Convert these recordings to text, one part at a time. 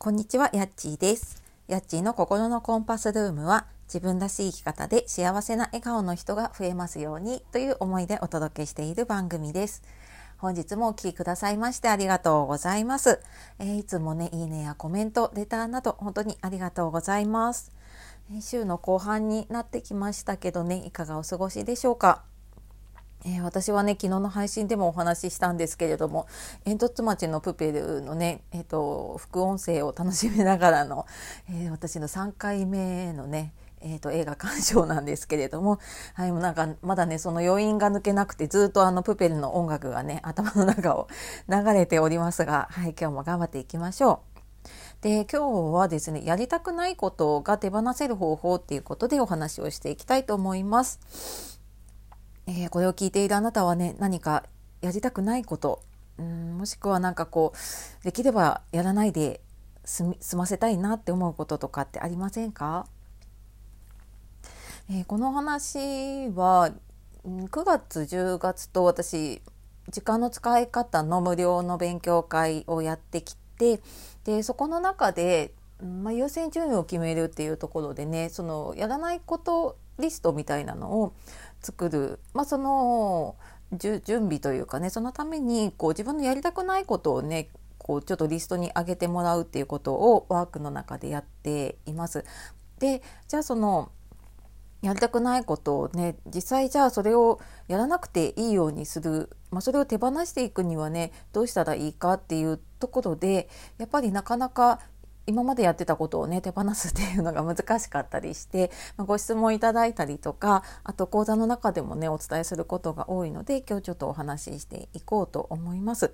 こんにちは、やっちーです。やっちーの心のコンパスルームは自分らしい生き方で幸せな笑顔の人が増えますようにという思いでお届けしている番組です。本日もお聴きくださいましてありがとうございます、えー、いつもね、いいねやコメント、レターなど本当にありがとうございます。週の後半になってきましたけどね、いかがお過ごしでしょうか？えー、私はね昨日の配信でもお話ししたんですけれども煙突町のプペルのね、えーと、副音声を楽しみながらの、えー、私の3回目のねえーと、映画鑑賞なんですけれども、はい、もうなんかまだねその余韻が抜けなくてずっとあのプペルの音楽がね頭の中を流れておりますが、はい、今日も頑張っていきましょう。で今日はですねやりたくないことが手放せる方法っていうことでお話をしていきたいと思います。えー、これを聞いているあなたはね何かやりたくないことうんもしくは何かこうできればやらないで済ませたいなって思うこととかってありませんか、えー、この話は9月10月と私時間の使い方の無料の勉強会をやってきてでそこの中で、まあ、優先順位を決めるっていうところでねそのやらないことリストみたいなのを作る、まあ、その準備というかねそのためにこう自分のやりたくないことをねこうちょっとリストに上げてもらうっていうことをワークの中でやっています。でじゃあそのやりたくないことをね実際じゃあそれをやらなくていいようにする、まあ、それを手放していくにはねどうしたらいいかっていうところでやっぱりなかなか今までやってたことをね手放すっていうのが難しかったりして、まあ、ご質問いただいたりとかあと講座の中でもねお伝えすることが多いので今日ちょっとお話ししていこうと思います。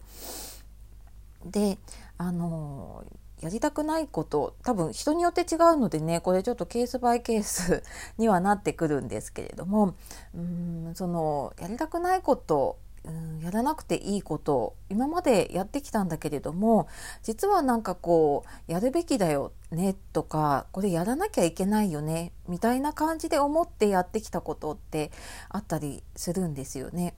であのやりたくないこと多分人によって違うのでねこれちょっとケースバイケース にはなってくるんですけれどもうんそのやりたくないことうん、やらなくていいこと今までやってきたんだけれども実はなんかこうやるべきだよねとかこれやらなきゃいけないよねみたいな感じで思ってやってきたことってあったりするんですよね。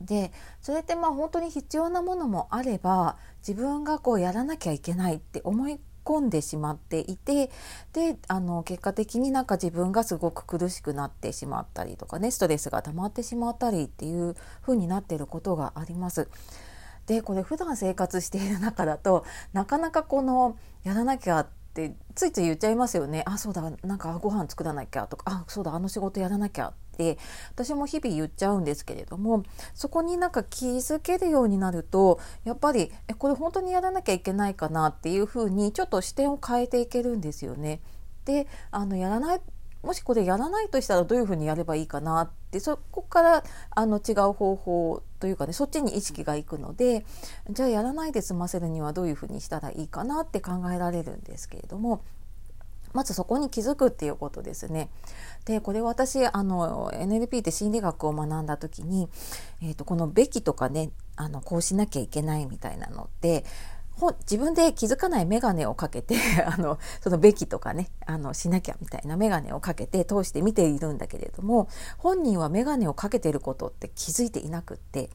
でそれってまあ本当に必要なものもあれば自分がこうやらなきゃいけないって思い込んでしまっていてであの結果的になんか自分がすごく苦しくなってしまったりとかねストレスが溜まってしまったりっていう風になってることがあります。でこれ普段生活している中だとなかなかこのやらなきゃってついつい言っちゃいますよねあそうだなんかご飯作らなきゃとかあそうだあの仕事やらなきゃって私も日々言っちゃうんですけれどもそこになんか気づけるようになるとやっぱりえこれ本当にやらなきゃいけないかなっていうふうにちょっと視点を変えていけるんですよね。であのやらないもしこれやらないとしたらどういうふうにやればいいかなってそこからあの違う方法というかねそっちに意識がいくのでじゃあやらないで済ませるにはどういうふうにしたらいいかなって考えられるんですけれどもまずそこに気づくっていうことですね。でこれ私あの NLP って心理学を学んだ時に、えーと、この「べき」とかねあのこうしなきゃいけないみたいなのって自分で気づかない眼鏡をかけて あのそのべきとかねあのしなきゃみたいな眼鏡をかけて通して見ているんだけれども本人は眼鏡をかけてることって気づいていなくって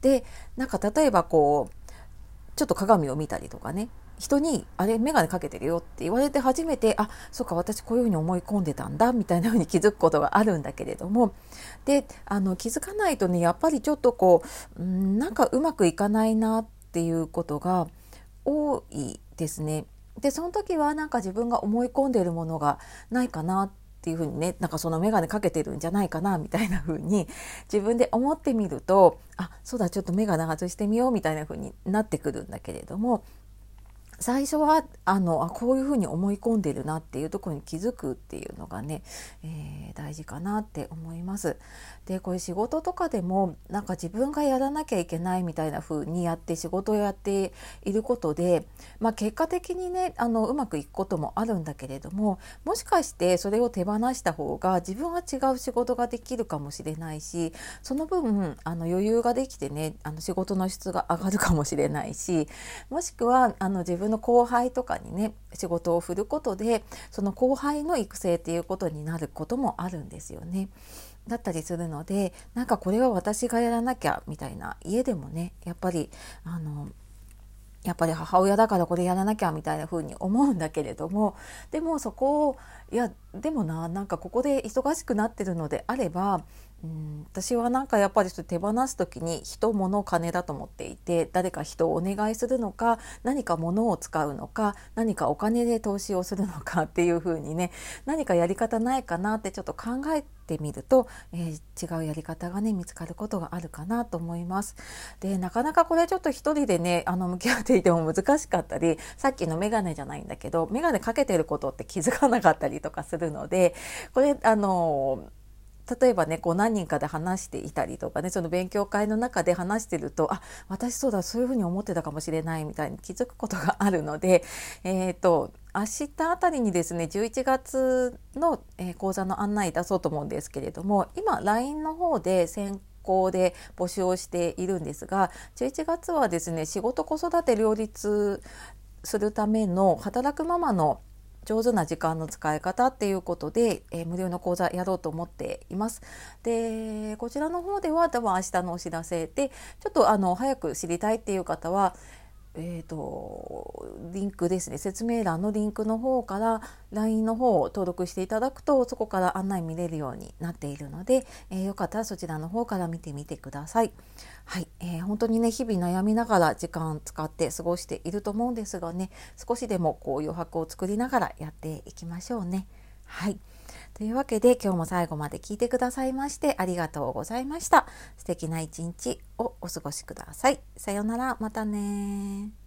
でなんか例えばこうちょっと鏡を見たりとかね人に「あれ眼鏡かけてるよ」って言われて初めて「あそっか私こういうふうに思い込んでたんだ」みたいなふうに気づくことがあるんだけれどもであの気づかないとねやっぱりちょっとこうんなんかうまくいかないなっていうことが多いですね。でその時はなんか自分が思い込んでいるものがないかなっていうふうにねなんかその眼鏡かけてるんじゃないかなみたいな風に 自分で思ってみるとあそうだちょっと眼鏡外してみようみたいな風になってくるんだけれども最初はあのあこういうふうに思い込んでるなっていうところに気づくっていうのがね、えー、大事かなって思います。でこれ仕事とかでもなんか自分がやらなきゃいけないみたいな風にやって仕事をやっていることで、まあ、結果的にねあのうまくいくこともあるんだけれどももしかしてそれを手放した方が自分は違う仕事ができるかもしれないしその分あの余裕ができてねあの仕事の質が上がるかもしれないしもしくはあの自分の後輩とかにね仕事を振ることでその後輩の育成っていうことになることもあるんですよね。だったりするのでなんかこれは私がやらなきゃみたいな家でもねやっぱりあのやっぱり母親だからこれやらなきゃみたいな風に思うんだけれどもでもそこをいやでもななんかここで忙しくなってるのであればうん私はなんかやっぱり手放す時に人物金だと思っていて誰か人をお願いするのか何か物を使うのか何かお金で投資をするのかっていう風にね何かやり方ないかなってちょっと考えてみると、えー、違うやり方がね見つかることがあるかなと思います。でなかなかこれちょっと一人でねあの向き合っていても難しかったりさっきのメガネじゃないんだけどメガネかけてることって気づかなかったりとかするのでこれあの例えばねこう何人かで話していたりとかねその勉強会の中で話してるとあ私そうだそういうふうに思ってたかもしれないみたいに気づくことがあるので、えーと、明日あたりにですね11月の、え、講座の案内出そうと思うんですけれども今 LINE の方で先行で募集をしているんですが11月はですね仕事子育て両立するための働くママの上手な時間の使い方っていうことで、えー、無料の講座やろうと思っています。でこちらの方では多分明日のお知らせでちょっとあの早く知りたいっていう方はえーと、リンクですね説明欄のリンクの方から LINE の方を登録していただくとそこから案内見れるようになっているので、えー、よかったらそちらの方から見てみてください。はい、えー、本当にね日々悩みながら時間使って過ごしていると思うんですがね少しでもこう余白を作りながらやっていきましょうね。はいというわけで今日も最後まで聞いてくださいましてありがとうございました。素敵な一日をお過ごしください。さようなら、またね